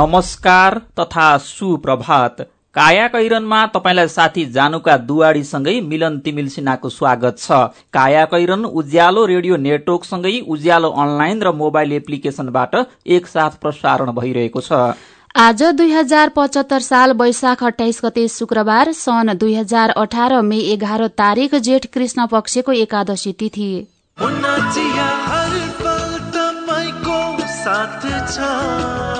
नमस्कार तथा सुप्रभात। काया कैरनमा तपाईँलाई साथी जानुका दुवाडीसँगै मिलन तिमिल सिन्हाको स्वागत छ। काया कैरन उज्यालो रेडियो नेटवर्कसँगै उज्यालो अनलाइन र मोबाइल एप्लिकेशनबाट एकसाथ प्रसारण भइरहेको छ। आज दुई हजार पचहत्तर साल वैशाख अठाइस गते शुक्रबार सन् दुई हजार अठार मे एघार तारिक जेठ कृष्ण पक्षको एकादशी तिथि। काया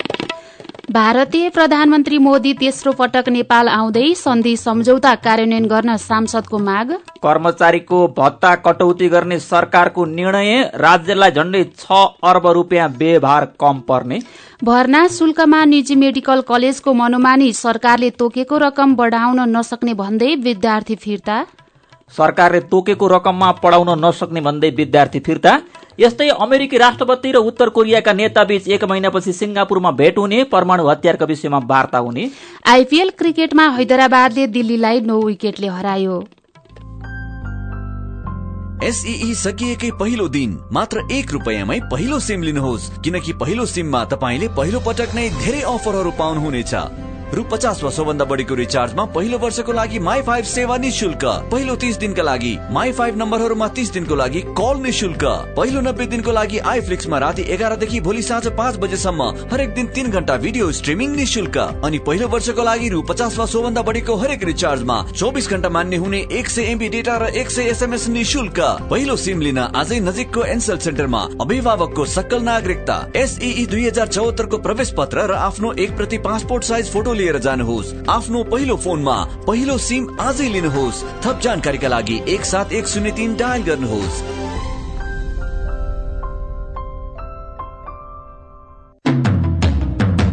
भारतीय प्रधानमन्त्री मोदी तेस्रो पटक नेपाल आउँदै सन्धि सम्झौता कार्यान्वयन गर्न सांसदको माग। कर्मचारीको भत्ता कटौती गर्ने सरकारको निर्णय राज्यलाई झण्डै छ अर्ब रुपियाँ व्यवहार कम पर्ने। भर्ना शुल्कमा निजी मेडिकल कलेजको मनोमानी सरकारले तोकेको रकम बढ़ाउन नसक्ने भन्दै विद्यार्थी फिर्ता। सरकारले तोकेको रकममा पढाउन नसक्ने भन्दै विद्यार्थी फिर्ता। यस्तै अमेरिकी राष्ट्रपति र उत्तर कोरियाका नेताबीच एक महिनापछि सिंगापुरमा भेट हुने परमाणु हतियारका विषयमा वार्ता हुने। आइपीएल क्रिकेटमा हैदराबादले दिल्लीलाई नौ विकेटले हरायो। एसई सकिएकै पहिलो दिन मात्र एक रुपियाँमै पहिलो सिम लिनुहोस् किनकि पहिलो सिममा तपाईँले पहिलो पटक नै धेरै अफरहरू पाउनुहुनेछ। रु पचास वा बढीको रिचार्जमा पहिलो वर्षको लागि माई फाइभ सेवा निशुल्क पहिलो तिस दिनका लागि माई फाइभ नम्बरहरूमा तिस दिनको लागि कल निशुल्क पहिलो नब्बे दिनको लागि आइफ्लिक्समा राति एघारदेखि भोलि साँझ पाँच बजेसम्म हरेक दिन तिन घन्टा भिडियो स्ट्रिमिङ निशुल्क अनि पहिलो वर्षको लागि रु पचास वा बढीको हरेक रिचार्जमा चौबिस घन्टा मान्ने हुने एक सय एमबी डेटा र एक सय एसएमएस निशुल्क पहिलो सिम लिन आजै नजिकको एनसेल सेन्टरमा अभिभावकको सक्कल नागरिकता एसई दुई हजार चौहत्तरको प्रवेश पत्र र आफ्नो एक प्रति पासपोर्ट साइज फोटो लिएर जानुहोस्। आफ्नो पहिलो फोनमा पहिलो सिम आजै लिनुहोस्। थप जानकारीका लागि एक सात एक शून्य तिन डायल गर्नुहोस्।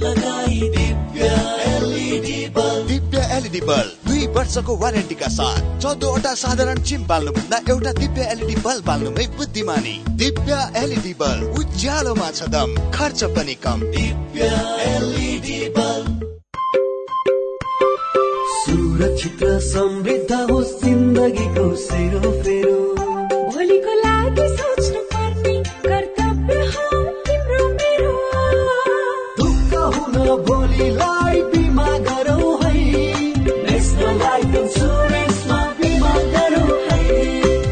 लगाई Divya LED bulb Divya LED bulb दुई वर्षको वारेन्टीका साथ। चौधवटा साधारण चिम एउटा दिव्य एलइडी बल्ब बाल्नुमै बुद्धिमानी। दिव्य एलइडी बल्ब उज्यालोमा छ दम खर्च पनि कम। दिव्य एलइडी बल्ब सुरक्षित र समृद्ध होस् जिन्दगीको सेरोफेरो। भोलिको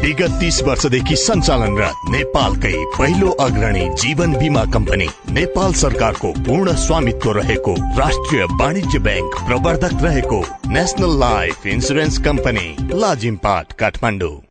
विगत तीस वर्षदेखि सञ्चालनरत नेपालकै पहिलो अग्रणी जीवन बिमा कम्पनी नेपाल सरकारको पूर्ण स्वामित्व रहेको राष्ट्रिय वाणिज्य ब्याङ्क प्रवर्धक रहेको national life insurance company Lazimpat Kathmandu.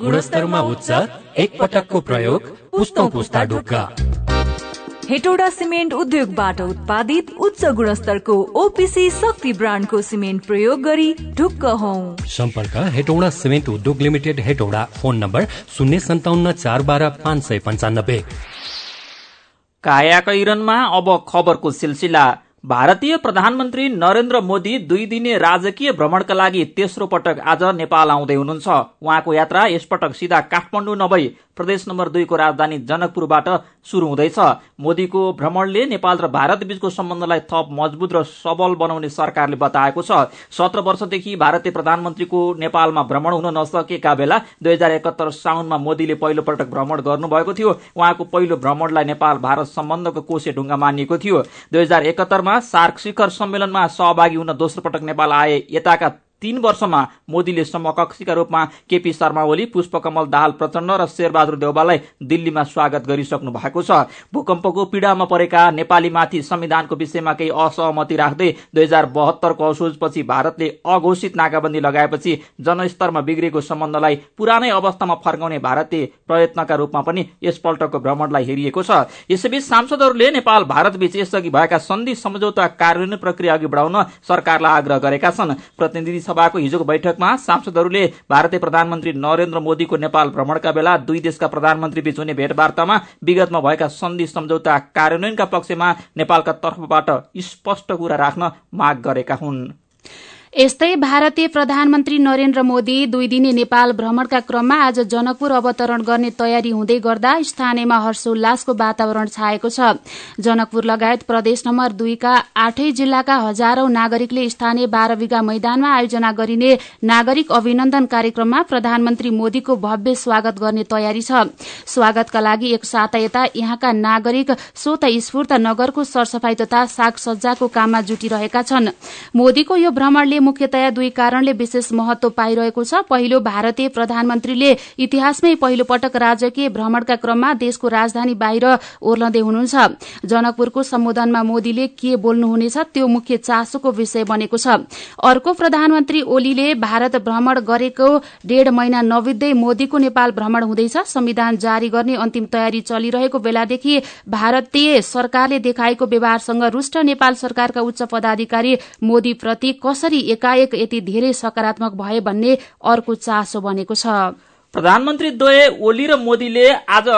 गुणस्तरमा उच्च एक पटकको प्रयोग पुस्तौं पुस्ता ढुक्का। हेटौडा सिमेन्ट उद्योगबाट उत्पादित उच्च गुणस्तरको ओपिसी शक्ति ब्रान्डको सिमेन्ट प्रयोग गरी ढुक्क हौ। सम्पर्क हेटौडा सिमेन्ट उद्योग लिमिटेड हेटौडा फोन नम्बर शून्य सन्ताउन्न चार बाह्र पाँच सय पन्चानब्बे। काया कैरनमा अब खबरको सिलसिला। भारतीय प्रधानमन्त्री नरेन्द्र मोदी दुई दिने राजकीय भ्रमणका लागि तेस्रो पटक आज नेपाल आउँदै हुनुहुन्छ। उहाँको यात्रा यसपटक सिधा काठमाडौँ नभई प्रदेश नम्बर दुईको राजधानी जनकपुरबाट शुरू हुँदैछ। मोदीको भ्रमणले नेपाल र भारत बीचको सम्बन्धलाई थप मजबुत र सबल बनाउने सरकारले बताएको छ। सत्र वर्षदेखि भारतीय प्रधानमन्त्रीको नेपालमा भ्रमण हुन नसकेका बेला दुई हजार एकहत्तर साउनमा मोदीले पहिलो पटक भ्रमण गर्नुभएको थियो। उहाँको पहिलो भ्रमणलाई नेपाल भारत सम्बन्धको कोसे ढुङ्गा मानिएको थियो। दुई हजार एकहत्तरमा सार्क शिखर सम्मेलनमा सहभागी हुन दोस्रो पटक नेपाल आए। यताका तीन वर्षमा मोदीले समकक्षीका रूपमा केपी शर्मा ओली पुष्पकमल दाहाल प्रचण्ड र शेरबहादुर देउबालाई दिल्लीमा स्वागत गरिसक्नु भएको छ। भूकम्पको पीड़ामा परेका नेपालीमाथि संविधानको विषयमा केही असहमति राख्दै दुई हजार बहत्तरको असोजपछि भारतले अघोषित नाकाबन्दी लगाएपछि जनस्तरमा बिग्रेको सम्बन्धलाई पुरानै अवस्थामा फर्काउने भारतीय प्रयत्नका रूपमा पनि यसपल्टको भ्रमणलाई हेरिएको छ। यसैबीच सांसदहरूले नेपाल भारतबीच यसअघि भएका सन्धि सम्झौता कार्यान्वयन प्रक्रिया अघि बढाउन सरकारलाई आग्रह गरेका छन्। प्रतिनिधि सभाको हिजोको बैठकमा सांसदहरूले भारतीय प्रधानमन्त्री नरेन्द्र मोदीको नेपाल भ्रमणका बेला दुई देशका प्रधानमन्त्री बीच हुने भेटवार्तामा विगतमा भएका सन्धि सम्झौता कार्यान्वयनका पक्षमा नेपालका तर्फबाट स्पष्ट कुरा राख्न माग गरेका हुन्। यस्तै भारतीय प्रधानमन्त्री नरेन्द्र मोदी दुई दिने नेपाल भ्रमणका क्रममा आज जनकपुर अवतरण गर्ने तयारी हुँदै गर्दा स्थानीयमा हर्षोल्लासको वातावरण छाएको छ। जनकपुर लगायत प्रदेश नम्बर दुईका आठै जिल्लाका हजारौं नागरिकले स्थानीय बाह्र बिघा मैदानमा आयोजना गरिने नागरिक अभिनन्दन कार्यक्रममा प्रधानमन्त्री मोदीको भव्य स्वागत गर्ने तयारी छ। स्वागतका लागि एक साता यहाँका नागरिक स्वत स्फूर्त नगरको सरसफाई तथा सागसज्जाको काममा जुटिरहेका छन्। मोदीको यो भ्रमणले मुख्यतया दुई कारणले विशेष महत्व पाइरहेको छ। पहिलो भारतीय प्रधानमन्त्रीले इतिहासमै पहिलो पटक राजकीय भ्रमणका क्रममा देशको राजधानी बाहिर ओर्लँदै हुनुहुन्छ। जनकपुरको सम्बोधनमा मोदीले के बोल्नुहुनेछ त्यो मुख्य चासोको विषय बनेको छ। अर्को प्रधानमन्त्री ओलीले भारत भ्रमण गरेको डेढ़ महिना नबित्दै मोदीको नेपाल भ्रमण हुँदैछ। संविधान जारी गर्ने अन्तिम तयारी चलिरहेको बेलादेखि भारतीय सरकारले देखाएको व्यवहारसँग रुष्ट नेपाल सरकारका उच्च पदाधिकारी मोदीप्रति कसरी एकाएक यति धेरै सकारात्मक भए भन्ने अर्को चासो बनेको छ। प्रधानमन्त्री द्वय ओली र मोदीले आज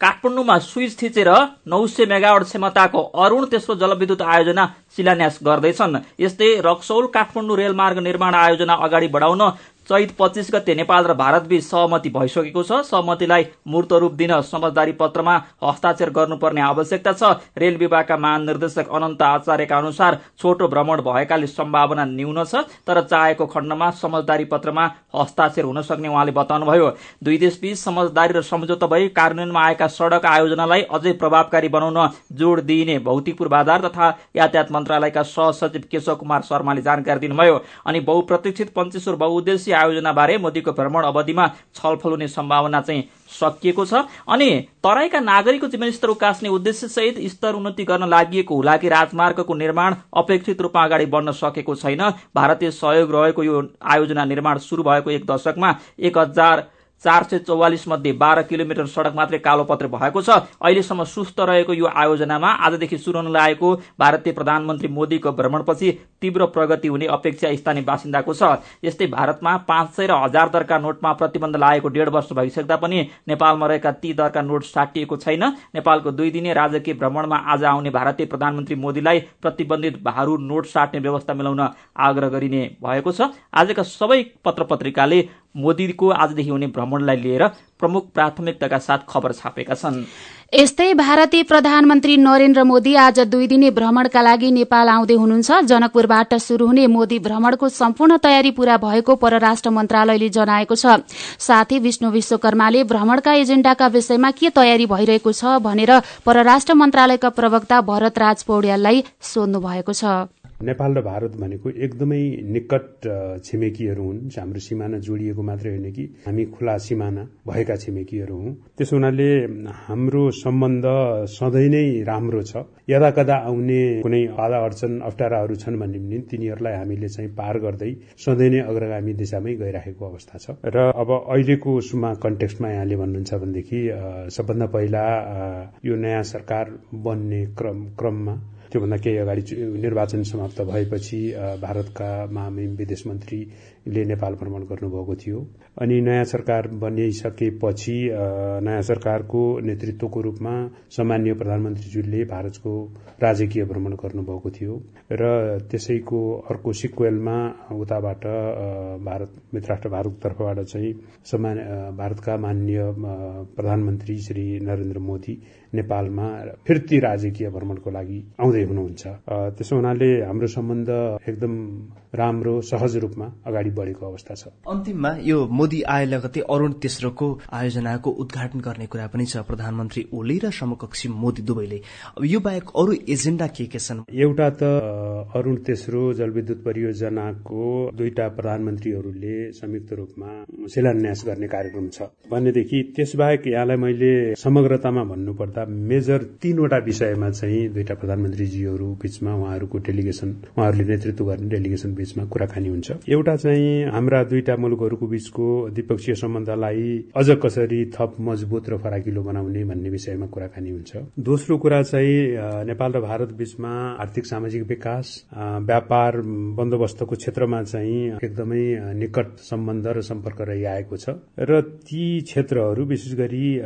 काठमाडौँमा स्विच थिचेर नौ सय मेगावट क्षमताको अरूण तेस्रो जलविद्युत आयोजना शिलान्यास गर्दैछन्। यस्तै रक्सौल काठमाडौँ रेलमार्ग निर्माण आयोजना अगाडि बढाउन चैत पच्चिस गते नेपाल र भारतबीच सहमति भइसकेको छ। सहमतिलाई मूर्त रूप दिन समझदारी पत्रमा हस्ताक्षर गर्नुपर्ने आवश्यकता छ। रेल विभागका महानिर्देशक अनन्त आचार्यका अनुसार छोटो भ्रमण भएकाले सम्भावना न्यून छ तर चाहेको खण्डमा समझदारी पत्रमा हस्ताक्षर हुन सक्ने उहाँले बताउनुभयो। दुई देशबीच समझदारी र सम्झौता भई कार्यान्वयनमा आएका सड़क आयोजनालाई अझै प्रभावकारी बनाउन जोड़ दिइने भौतिकपुर बाजार तथा यातायात मन्त्रालयका सहसचिव केशव कुमार शर्माले जानकारी दिनुभयो। अनि बहुप्रतीक्षित पञ्चेश्वर बहुद्देश्य आयोजनाबारे मोदीको भ्रमण अवधिमा छलफल हुने सम्भावना चाहिँ सकिएको छ। अनि तराईका नागरिकको जीवनस्तर उकास्ने उद्देश्य सहित स्तर उन्नति गर्न लागि हुलाकी राजमार्गको निर्माण अपेक्षित रूपमा अगाडि बढ्न सकेको छैन। भारतीय सहयोग रहेको यो आयोजना निर्माण शुरू भएको एक दशकमा एक हजार चार सय चौवालिस मध्ये बाह्र किलोमिटर सड़क मात्रै कालोपत्र भएको छ। अहिलेसम्म सुस्त रहेको यो आयोजनामा आजदेखि शुरू हुन लागेको भारतीय प्रधानमन्त्री मोदीको भ्रमणपछि तीव्र प्रगति हुने अपेक्षा स्थानीय बासिन्दाको छ। यस्तै भारतमा पाँच सय र हजार दरका नोटमा प्रतिबन्ध लागेको डेढ वर्ष भइसक्दा पनि नेपालमा रहेका ती दरका नोट साटिएको छैन। नेपालको दुई दिने राजकीय भ्रमणमा आज आउने भारतीय प्रधानमन्त्री मोदीलाई प्रतिबन्धित भारू नोट साट्ने व्यवस्था मिलाउन आग्रह गरिने भएको छ। आजका सबै पत्र मोदीको आजदेखि हुने भ्रमणलाई लिएर प्रमुख प्राथमिकताका साथ खबर छापेका छन्। यस्तै भारतीय प्रधानमन्त्री नरेन्द्र मोदी आज दुई दिने भ्रमणका लागि नेपाल आउँदै हुनुहुन्छ। जनकपुरबाट शुरू हुने मोदी भ्रमणको सम्पूर्ण तयारी पूरा भएको परराष्ट्र मन्त्रालयले जनाएको छ। साथै विष्णु विश्वकर्माले भ्रमणका एजेण्डाका विषयमा के तयारी भइरहेको छ भनेर परराष्ट्र मन्त्रालयका प्रवक्ता भरत राज पौड्याललाई सोध्नु भएको छ। नेपाल र भारत भनेको एकदमै निकट छिमेकीहरू हुन्। हाम्रो सिमाना जोडिएको मात्रै होइन कि हामी खुला सिमाना भएका छिमेकीहरू हौं। त्यसो हुनाले हाम्रो सम्बन्ध सधैँ नै राम्रो छ। यदा कदा आउने कुनै बाधा अडचन अप्ठ्याराहरू छन् भने पनि तिनीहरूलाई हामीले चाहिँ पार गर्दै सधैँ नै अग्रगामी दिशामै गइराखेको अवस्था छ। र अब अहिलेको उसमा कन्टेक्स्टमा यहाँले भन्नुहुन्छ भनेदेखि सबभन्दा पहिला यो नयाँ सरकार बन्ने क्रम क्रममा त्योभन्दा केही अगाडि निर्वाचन समाप्त भएपछि भारतका महामहिम विदेश मन्त्रीले नेपाल भ्रमण गर्नुभएको थियो। अनि नयाँ सरकार बनिसकेपछि नयाँ सरकारको नेतृत्वको रूपमा सामान्य प्रधानमन्त्रीज्यूले भारतको राजकीय भ्रमण गर्नुभएको थियो र त्यसैको अर्को सिक्वेलमा उताबाट भारत मित्रराष्ट्र भारतको तर्फबाट चाहिँ सामान्य भारतका माननीय प्रधानमन्त्री श्री नरेन्द्र मोदी नेपालमा फिर्ती राजकीय भ्रमणको लागि आउँदै हुनुहुन्छ। त्यसो हुनाले हाम्रो सम्बन्ध एकदम राम्रो सहज रूपमा अगाडि बढेको अवस्था छ। अन्तिममा यो मोदी आए लगतै अरूण तेस्रोको आयोजनाको उद्घाटन गर्ने कुरा पनि छ। प्रधानमन्त्री ओली र समकक्षी मोदी दुवैले। अब यो बाहेक अरू एजेन्डा के के छन्? एउटा त अरूण तेस्रो जलविद्युत परियोजनाको दुईटा प्रधानमन्त्रीहरूले संयुक्त रूपमा शिलान्यास गर्ने कार्यक्रम छ। भनेदेखि त्यसबाहेक यहाँलाई मैले समग्रतामा भन्नुपर्दा मेजर तीनवटा विषयमा चाहिँ दुईटा प्रधानमन्त्रीजीहरू बीचमा उहाँहरूको डेलिगेसन उहाँहरूले नेतृत्व गर्ने डेलिगेसन बीचमा कुराकानी हुन्छ। एउटा चाहिँ हाम्रा दुईटा मुलुकहरूको बीचको द्विपक्षीय सम्बन्धलाई अझ कसरी थप मजबुत र फराकिलो बनाउने भन्ने विषयमा कुराकानी हुन्छ। दोस्रो कुरा चाहिँ नेपाल र भारत बीचमा आर्थिक सामाजिक विकास व्यापार बन्दोबस्तको क्षेत्रमा चाहिँ एकदमै निकट सम्बन्ध र सम्पर्क रहिआएको छ। र ती क्षेत्रहरू विशेष गरी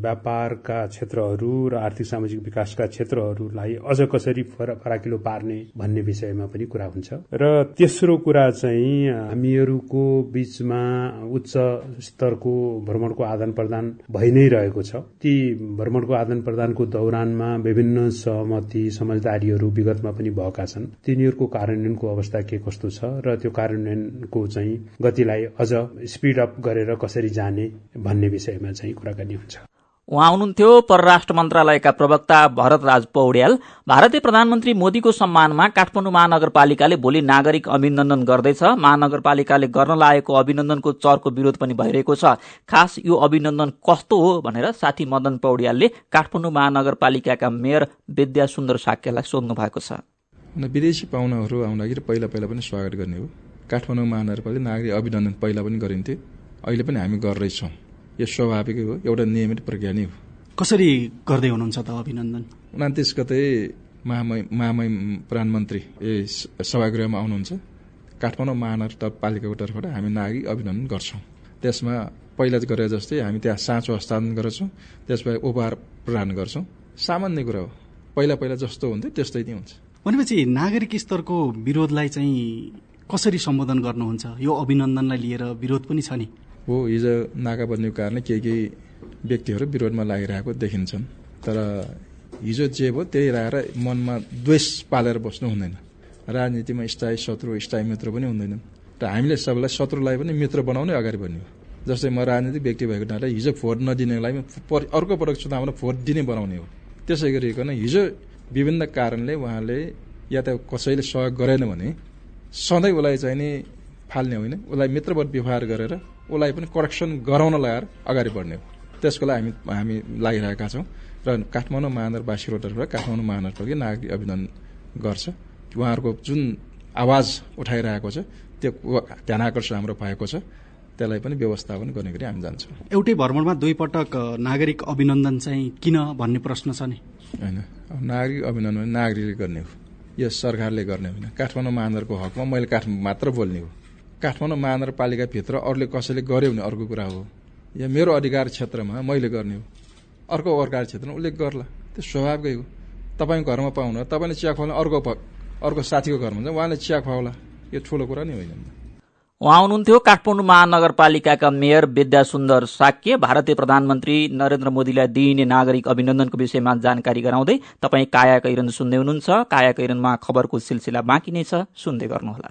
व्यापारका क्षेत्रहरू र आर्थिक सामाजिक विकासका क्षेत्रहरूलाई अझ कसरी फर- फराकिलो पार्ने भन्ने विषयमा पनि कुरा हुन्छ। र तेस्रो कुरा चाहिँ हामीहरूको बीचमा उच्च स्तरको भ्रमणको आदान प्रदान भइ नै रहेको छ। ती भ्रमणको आदान प्रदानको दौरानमा विभिन्न सहमति समझदारीहरू विगतमा पनि भएका छन्। तिनीहरूको कार्यान्वयनको अवस्था के कस्तो छ र त्यो कार्यान्वयनको चाहिँ गतिलाई अझ स्पिड अप गरेर कसरी जाने भन्ने विषयमा चाहिँ कुराकानी हुन्छ। उहाँ हुनुहुन्थ्यो परराष्ट्र मन्त्रालयका प्रवक्ता भरत राज पौड्याल भारतीय प्रधानमन्त्री मोदीको सम्मानमा काठमाडौँ महानगरपालिकाले भोलि नागरिक अभिनन्दन गर्दैछ। महानगरपालिकाले गर्न लागेको अभिनन्दनको चरको विरोध पनि भइरहेको छ। खास यो अभिनन्दन कस्तो हो भनेर साथी मदन पौड्यालले काठमाडौँ महानगरपालिकाका मेयर विद्या सुन्दर साक्यलाई सोध्नु भएको छ। विदेशी पाहुनाहरू आउँदाखेरि पहिला पहिला पनि स्वागत गर्ने हो। काठमाडौँ महानगरपालिका नागरिक अभिनन्दन पहिला पनि गरिन्थ्यो। अहिले पनि हामी गर्दैछौँ। यो स्वाभाविकै हो एउटा नियमित प्रक्रिया नै हो। कसरी गर्दै हुनुहुन्छ त अभिनन्दन? उनातिस गते महामय महामय प्रधानमन्त्री ए सभागृहमा आउनुहुन्छ। काठमाडौँ महानगरपालिकाको तर्फबाट हामी नागरिक अभिनन्दन गर्छौँ। त्यसमा पहिला गरे जस्तै हामी त्यहाँ साँचो हस्तान्तरण गर्छौँ त्यसबाट उपहार प्रदान गर्छौँ। सामान्य कुरा हो। पहिला पहिला जस्तो हुन्थ्यो त्यस्तै नै हुन्छ। भनेपछि नागरिक स्तरको विरोधलाई चाहिँ कसरी सम्बोधन गर्नुहुन्छ? यो अभिनन्दनलाई लिएर विरोध पनि छ नि। हो हिजो नाकाबन्दीको कारणले केही केही व्यक्तिहरू विरोधमा लागिरहेको देखिन्छन्। तर हिजो जे भयो त्यही राखेर मनमा द्वेष पालेर बस्नु हुँदैन। राजनीतिमा स्थायी शत्रु स्थायी मित्र पनि हुँदैनन्। र हामीले सबैलाई शत्रुलाई पनि मित्र बनाउनै अगाडि बढ्ने जस्तै म राजनीतिक व्यक्ति भएको हुनाले हिजो भोट नदिनेलाई अर्को पटक चुनावमा भोट दिने बनाउने हो। त्यसै गरिकन हिजो विभिन्न कारणले उहाँले या त कसैले सहयोग गरेन भने सधैँ उसलाई चाहिँ नि फाल्ने होइन। उसलाई मित्रवत व्यवहार गरेर उसलाई पनि करेक्सन गराउन लगाएर अगाडि बढ्ने हो। त्यसको लागि हामी हामी लागिरहेका छौँ। र काठमाडौँ महानगरवासीको तर्फबाट काठमाडौँ महानगरपालिका नागरिक अभिनन्दन गर्छ। उहाँहरूको जुन आवाज उठाइरहेको छ त्यो ध्यान आकर्षण हाम्रो भएको छ। त्यसलाई पनि व्यवस्थापन गर्ने गरी हामी जान्छौँ। एउटै भ्रमणमा दुई पटक अ, नागरिक अभिनन्दन चाहिँ किन भन्ने प्रश्न छ नि? होइन। नागरिक अभिनन्दन नागरिकले गर्ने हो। यो सरकारले गर्ने होइन। काठमाडौँ महानगरको हकमा मैले काठ मात्र बोल्ने हो। काठमाडौँ महानगरपालिकाभित्र अरूले कसैले गर्यो भने अर्को कुरा हो। या मेरो अधिकार क्षेत्रमा मैले गर्ने हो। अर्को अधिकार क्षेत्रमा उसले गर्ला। त्यो स्वाभाविकै हो। तपाईँको घरमा पाउन तपाईँले चिया खुवाउन अर्को अर्को साथीको घरमा हुन्छ उहाँले चिया खुवाउला। यो ठुलो कुरा नै होइन उहाँ हुनुहुन्थ्यो काठमाडौँ महानगरपालिकाका मेयर विद्या सुन्दर साक्य। भारतीय प्रधानमन्त्री नरेन्द्र मोदीलाई दिइने नागरिक अभिनन्दनको विषयमा जानकारी गराउँदै तपाईँ काया कैरन सुन्दै हुनुहुन्छ। काया कैरनमा खबरको सिलसिला बाँकी नै छ। सुन्दै गर्नुहोला।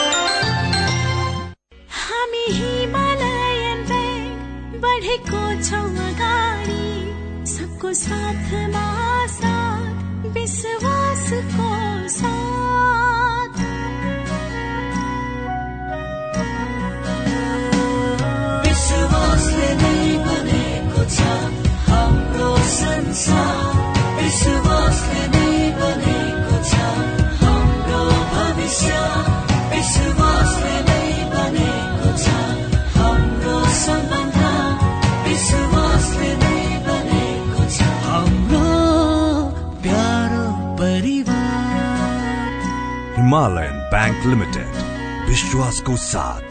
साथमा साथ। विश्वासको साथ विश्वासले नै बनेको छ हाम्रो संसार हिमालयन बैंक लिमिटेड विश्वासको साथ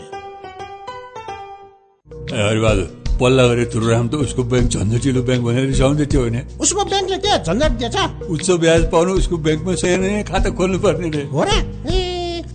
हरिबहादुर पल्ला गरेर तुरुराम त उसको ब्याङ्क झन्झटिलो ब्याङ्क भनेर रिसाउँदै थियो होइन? उसको ब्याङ्कले के झन्झट दिएछ। उच्च ब्याज पाउनु उसको ब्याङ्कमा सही नै खाता खोल्नु पर्ने रे। हो र? ए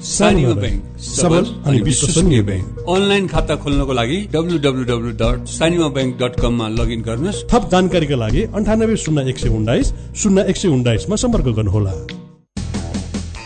ब्याङ्क सबल अनि विश्वसनीय ब्याङ्क अनलाइन खाता खोल्नको लागि W W W dot Sanima bank dot कममा लगइन गर्नुहोस्। थप जानकारीका लागि अन्ठानब्बे शून्य एक सय उन्नाइस शून्य एक सय उन्नाइसमा सम्पर्क गर्नुहोला।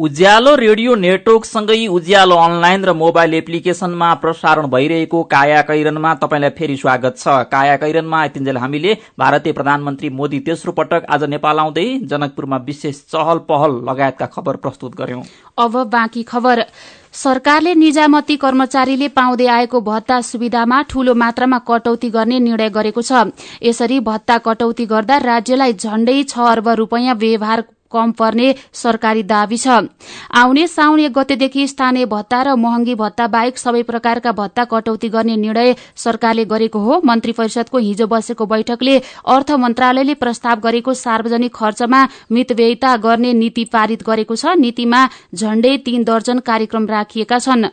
उज्यालो रेडियो नेटवर्कसँगै उज्यालो अनलाइन र मोबाइल एप्लिकेशनमा प्रसारण भइरहेको काया कैरनमा तपाईँलाई फेरि स्वागत छ। काया कैरनमा यतिन्जेल हामीले भारतीय प्रधानमन्त्री मोदी तेस्रो पटक आज नेपाल आउँदै जनकपुरमा विशेष चहल पहल लगायतका खबर प्रस्तुत गर्यौं। अब बाँकी खबर। सरकारले निजामती कर्मचारीले पाउँदै आएको भत्ता सुविधामा ठूलो मात्रामा कटौती गर्ने निर्णय गरेको छ। यसरी भत्ता कटौती गर्दा राज्यलाई झण्डै छ अर्ब रूपियाँ व्यवहार कम पर्ने सरकारी दावी छ। आउने साउन एक गतेदेखि स्थानीय भत्ता र महँगी भत्ता बाहेक सबै प्रकारका भत्ता कटौती गर्ने निर्णय सरकारले गरेको हो। मन्त्री परिषदको हिजो बसेको बैठकले अर्थ मन्त्रालयले प्रस्ताव गरेको सार्वजनिक खर्चमा मितव्ययिता गर्ने नीति पारित गरेको छ। नीतिमा झण्डै तीन दर्जन कार्यक्रम राखिएका छन्।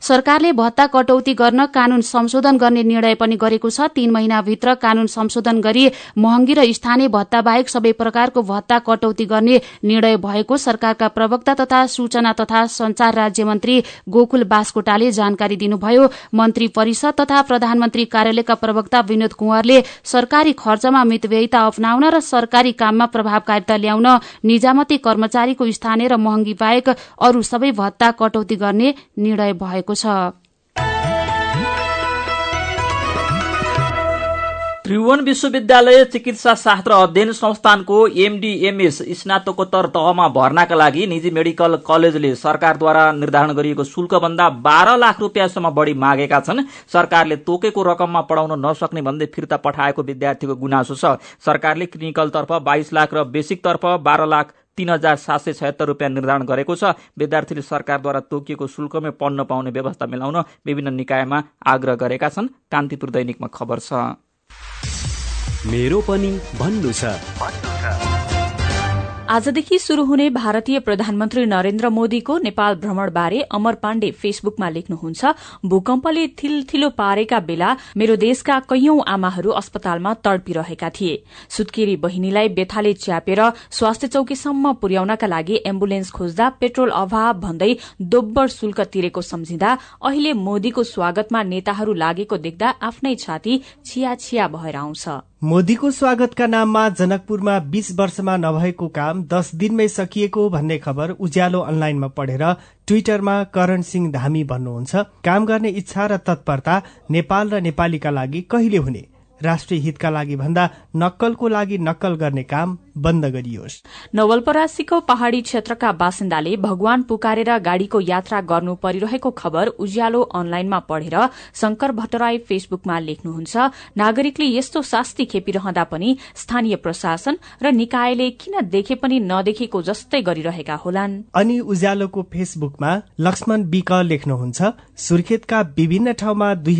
सरकारले भत्ता कटौती गर्न कानून संशोधन गर्ने निर्णय पनि गरेको छ। तीन महिनाभित्र कानून संशोधन गरी महँगी र स्थानीय भत्ता बाहेक सबै प्रकारको भत्ता कटौती गर्ने निर्णय भएको सरकारका प्रवक्ता तथा सूचना तथा संचार राज्य मन्त्री गोकुल बास्कोटाले जानकारी दिनुभयो। मन्त्री परिषद तथा प्रधानमन्त्री कार्यालयका प्रवक्ता विनोद कुंवरले सरकारी खर्चमा मितव्ययिता अप्नाउन र सरकारी काममा प्रभावकारिता ल्याउन निजामती कर्मचारीको स्थानीय र महँगी बाहेक अरू सबै भत्ता कटौती गर्ने निर्णय भएको छ। त्रिभुवन विश्वविद्यालय चिकित्सा शास्त्र अध्ययन संस्थानको एमडीएमएस स्नातकोत्तर तहमा भर्नाका लागि निजी मेडिकल कलेजले सरकारद्वारा निर्धारण गरिएको शुल्कभन्दा बाह्र लाख रुपियाँसम्म बढ़ी मागेका छन्। सरकारले तोकेको रकममा पढ़ाउन नसक्ने भन्दै फिर्ता पठाएको विद्यार्थीको गुनासो छ। सरकारले क्लिनिकलतर्फ बाइस लाख र बेसिकतर्फ बाह्र लाख तीन हजार सात सय छयत्तर रुपियाँ निर्धारण गरेको छ। विद्यार्थीले सरकारद्वारा तोकिएको शुल्कमै पढ्न पाउने व्यवस्था मिलाउन विभिन्न निकायमा आग्रह गरेका छन्। कान्तिपुर दैनिकमा खबर छ। मेरो पनि भन्नु छ। आजदेखि शुरू हुने भारतीय प्रधानमन्त्री नरेन्द्र मोदीको नेपाल भ्रमण बारे अमर पाण्डे फेसबुकमा लेख्नुहुन्छ भूकम्पले थिलथिलो पारेका बेला मेरो देशका कैयौं आमाहरू अस्पतालमा तडपिरहेका थिए। सुत्केरी बहिनीलाई बेथाले च्यापेर स्वास्थ्य चौकीसम्म पुर्याउनका लागि एम्बुलेन्स खोज्दा पेट्रोल अभाव भन्दै दोब्बर शुल्क तिरेको सम्झिँदा अहिले मोदीको स्वागतमा नेताहरू लागेको देख्दा आफ्नै छाती छिया छिया भएर आउँछ। मोदीको स्वागतका नाममा जनकपुरमा बीस वर्षमा नभएको काम दस दिनमै सकिएको भन्ने खबर उज्यालो अनलाइनमा पढेर ट्विटरमा करण सिंह धामी भन्नुहुन्छ। काम गर्ने इच्छा र तत्परता नेपाल र नेपालीका लागि कहिले हुने? राष्ट्रिय हितका लागि भन्दा नक्कलको लागि नक्कल गर्ने काम बन्द गरियोस्। नवलपरासीको पहाड़ी क्षेत्रका बासिन्दाले भगवान पुकारेर गाड़ीको यात्रा गर्नु परिरहेको खबर उज्यालो अनलाइनमा पढेर शंकर भट्टराई फेसबुकमा लेख्नुहुन्छ। नागरिकले यस्तो शास्ति खेपिरहँदा पनि स्थानीय प्रशासन र निकायले किन देखे पनि नदेखेको जस्तै गरिरहेका होलान्। अनि उज्यालोको फेसबुकमा लक्ष्मण विक लेख्नुहुन्छ सुर्खेतका विभिन्न ठाउँमा दुई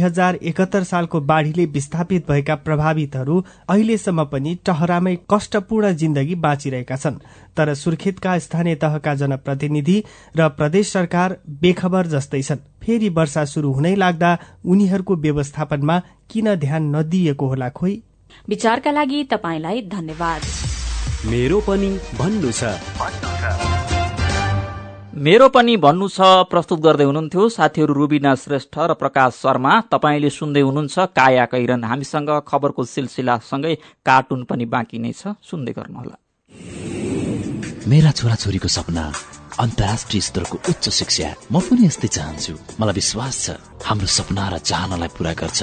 सालको बाढ़ीले विस्थापित भएका प्रभावितहरू अहिलेसम्म पनि टहरामै कष्टपूर्ण जिन्दगी बाँचिरहेका छन्। तर सुर्खेतका स्थानीय तहका जनप्रतिनिधि र प्रदेश सरकार बेखबर जस्तै छन्। फेरि वर्षा शुरू हुनै लाग्दा उनीहरूको व्यवस्थापनमा किन ध्यान नदिएको होला खोइ? विचारका लागि तपाईँलाई धन्यवाद। मेरो पनि भन्नु छ। मेरो पनि भन्नु छ प्रस्तुत गर्दै हुनुहुन्थ्यो साथीहरू रुबिना श्रेष्ठ र प्रकाश शर्मा। तपाईँले सुन्दै हुनुहुन्छ काया कैरन। हामीसँग खबरको सिलसिलासँगै कार्टुन पनि बाँकी नै छ। सुन्दै गर्नुहोला। मेरा छोराछोरीको सपना अन्तर्राष्ट्रिय स्तरको उच्च शिक्षा। म पनि यस्तै चाहन्छु। मलाई विश्वास छ हाम्रो सपना र चाहनालाई पूरा गर्छ।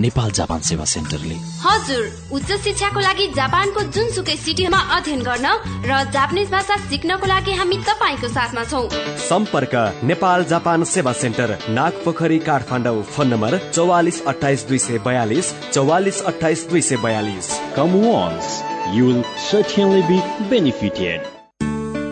नेपाल जापान सेवा सेन्टरले। हजुर उच्च शिक्षाको लागि जापानको जुनसुकै सिटीमा अध्ययन गर्न र जापानिज भाषा सिक्नको लागि हामी तपाईँको साथमा छौ। सम्पर्क Nepal Japan Sewa centre Nagpokhari Kathmandu phone number चौवालिस अठाइस दुई सय बयालिस चौवालिस अठाइस दुई सय बयालिस। Come once, you will certainly be benefited.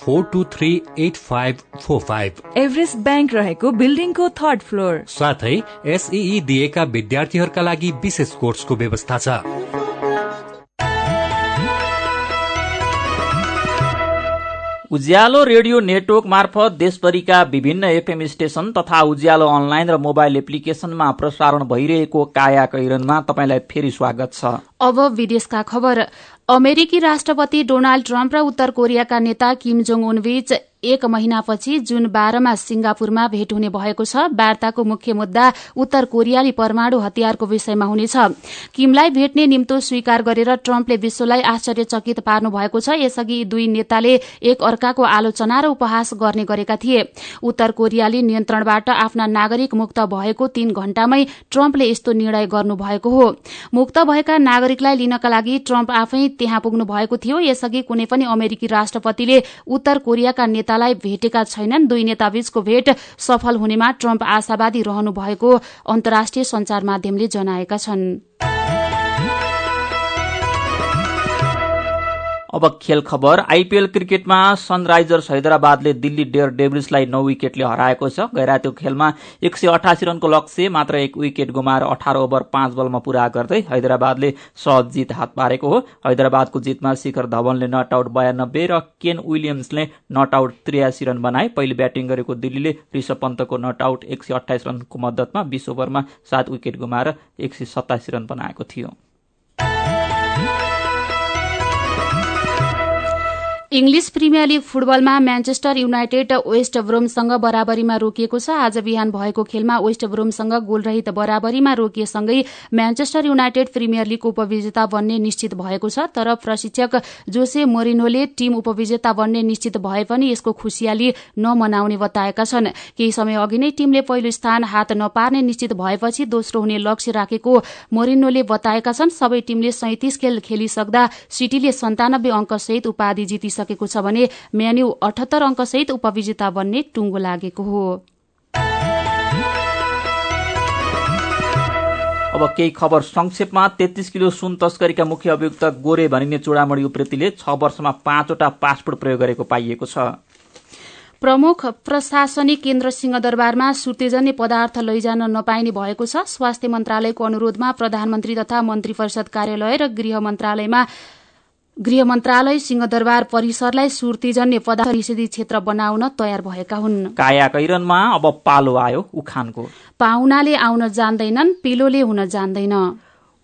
Four two three eight five four five. Everest bank रहेको बिल्डिङको थर्ड फ्लोर। साथै एसई दिएका विद्यार्थीहरूका लागि विशेष कोर्सको व्यवस्था छ। उज्यालो रेडियो नेटवर्क मार्फत देशभरिका विभिन्न एफएम स्टेशन तथा उज्यालो अनलाइन र मोबाइल एप्लिकेशनमा प्रसारण भइरहेको काया कैरनमा तपाईँलाई फेरि स्वागत छ। अब विदेशका खबर। अमेरिकी राष्ट्रपति डोनाल्ड ट्रम्प र उत्तर कोरियाका नेता किम जोङ उन बीच एक महिनापछि जुन बाह्रमा सिंगापुरमा भेट हुने भएको छ वार्ताको मुख्य मुद्दा उत्तर कोरियाली परमाणु हतियारको विषयमा हुनेछ। किमलाई भेट्ने निम्तो स्वीकार गरेर ट्रम्पले विश्वलाई आश्चर्यचकित पार्नु भएको छ। यसअघि दुई नेताले एक अर्काको आलोचना र उपहास गर्ने गरेका थिए। उत्तर कोरियाली नियन्त्रणबाट आफ्ना नागरिक मुक्त भएको तीन घण्टामै ट्रम्पले यस्तो निर्णय गर्नुभएको हो। मुक्त भएका नागरिकलाई लिनका लागि ट्रम्प आफै त्यहाँ पुग्नु भएको थियो। यसअघि कुनै पनि अमेरिकी राष्ट्रपतिले उत्तर कोरियाका नेतालाई भेटेका छैनन्। दुई नेताबीचको भेट सफल हुनेमा ट्रम्प आशावादी रहनु भएको अन्तर्राष्ट्रिय संचार माध्यमले जनाएका छन्। अब खेल खबर। आइपीएल क्रिकेटमा सनराइजर्स हैदराबादले दिल्ली डेयर डेभिल्सलाई नौ विकेटले हराएको छ। गैरातीको खेलमा एक सय अठासी रनको लक्ष्य मात्र एक विकेट गुमाएर अठार ओभर पाँच बलमा पूरा गर्दै हैदराबादले सहज जित हात पारेको हो। हैदराबादको जितमा शिखर धवनले नट आउट बयानब्बे र केन विलियम्सले नट आउट त्रियासी रन बनाए। पहिले ब्याटिङ गरेको दिल्लीले ऋषभ पन्तको नट आउट एक सय अठाइस रनको मद्दतमा बीस ओभरमा सात विकेट गुमाएर एक सय सतासी रन बनाएको थियो। इङ्ग्लिस प्रिमियर लिग फुटबलमा म्यान्चेस्टर युनाइटेड वेस्ट ब्रोमसँग बराबरीमा रोकिएको छ। आज बिहान भएको खेलमा वेस्ट ब्रोमसँग गोलरहित बराबरीमा रोकिएसँगै म्यान्चेस्टर युनाइटेड प्रिमियर लिगको उपविजेता बन्ने निश्चित भएको छ। तर प्रशिक्षक जोसे मोरिनोले टीम उपविजेता बन्ने निश्चित भए पनि यसको खुसियाली नमनाउने बताएका छन्। केही समय अघि नै टीमले पहिलो स्थान हात नपार्ने निश्चित भएपछि दोस्रो हुने लक्ष्य राखेको मोरिनोले बताएका छन्। सबै टीमले सैतिस खेल खेलिसक्दा सिटीले सन्तानब्बे अङ्कसहित उपाधि जितिस सकेको छ भने म्यान्यू अठहत्तर अङ्कसहित उपविजेता बन्ने टुङ्गो लागेको हो। अब केही खबर संक्षेपमा। तेत्तीस किलो सुन तस्करीका मुख्य अभियुक्त गोरे भनिने चूडामणी उप्रेतीले छ वर्षमा पाँचवटा पासपोर्ट प्रयोग गरेको पाइएको छ। प्रमुख प्रशासनिक केन्द्र सिंहदरबारमा सुतेजन्य पदार्थ लैजान नपाइने भएको छ। स्वास्थ्य मन्त्रालयको अनुरोधमा प्रधानमन्त्री तथा मन्त्री परिषद कार्यालय र गृह मन्त्रालयमा गृह मन्त्रालय सिंहदरबार परिसरलाई सुर्तीजन्य पदार्थ निषेधी क्षेत्र बनाउन तयार भएका हुन्। काया कैरनमा अब पालो आयो उखानको। पाहुनाले आउन जान्दैनन् पिलोले हुन जान्दैन।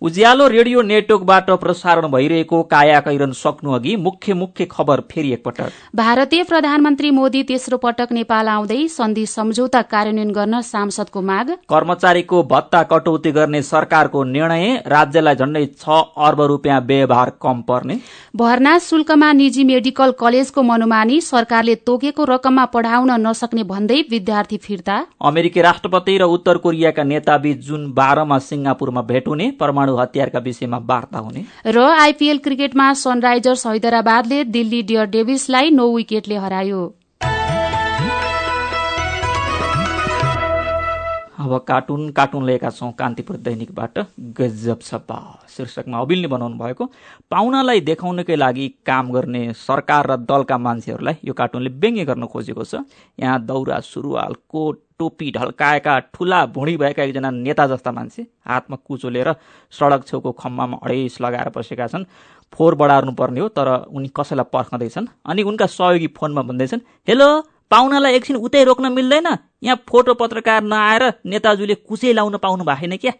उज्यालो रेडियो नेटवर्कबाट प्रसारण भइरहेको काया कैरन सक्नु अघि मुख्य मुख्य खबर फेरि एकपटक। भारतीय प्रधानमन्त्री मोदी तेस्रो पटक नेपाल आउँदै सन्धि सम्झौता कार्यान्वयन गर्न सांसदको माग। कर्मचारीको भत्ता कटौती गर्ने सरकारको निर्णय राज्यलाई झण्डै छ अर्ब रुपियाँ व्यवहार कम पर्ने। भर्ना शुल्कमा निजी मेडिकल कलेजको मनोमानी सरकारले तोकेको रकममा पढाउन नसक्ने भन्दै विद्यार्थी फिर्ता। अमेरिकी राष्ट्रपति र उत्तर कोरियाका नेताबीच जुन बाह्रमा सिंगापुरमा भेट हुने परमाणु हतियारका विषयमा वार्ता हुने। र आइपीएल क्रिकेटमा सनराइजर्स हैदराबादले दिल्ली डियर डेभिसलाई नौ विकेटले हरायो। अब कार्टुन कार्टुन लिएका छौँ कान्तिपुर दैनिकबाट गजब सपा शीर्षकमा अबिलले बनाउनु भएको पाहुनालाई देखाउनकै लागि काम गर्ने सरकार र दलका मान्छेहरूलाई यो कार्टुनले व्यङ्ग्य गर्न खोजेको छ। यहाँ दौरा सुरुवाल कोट टोपी ढल्काएका ठुला भुँडी भएका एकजना नेता जस्ता मान्छे हातमा कुचो सडक छेउको खम्बामा अडेस लगाएर बसेका छन्। फोहोर बढार्नु पर्ने हो तर उनी कसैलाई पर्खँदैछन् अनि उनका सहयोगी फोनमा भन्दैछन् हेलो पाहुनालाई एकछिन उतै रोक्न मिल्दैन? यहाँ फोटो पत्रकार नआएर नेताजुले कुचै लाउन पाउनु भएन क्या?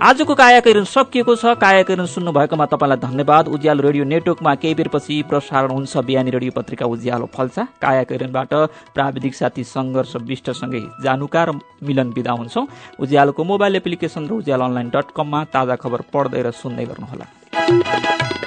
आजको कायाकरण सकिएको छ। कायाकरण सुन्नु भएकोमा तपाईँलाई धन्यवाद। उज्यालो रेडियो नेटवर्कमा केही बेरपछि प्रसारण हुन्छ। बिहानी रेडियो पत्रिका उज्यालो फल्सा। कायाकरणबाट प्राविधिक साथी सङ्घर्ष विष्टसँगै जानुका र मिलन बिदा हुन्छौँ। उज्यालोको मोबाइल एप्लिकेसन र उज्यालो अनलाइन डट कममा ताजा खबर पढ्दै र सुन्दै गर्नुहोला।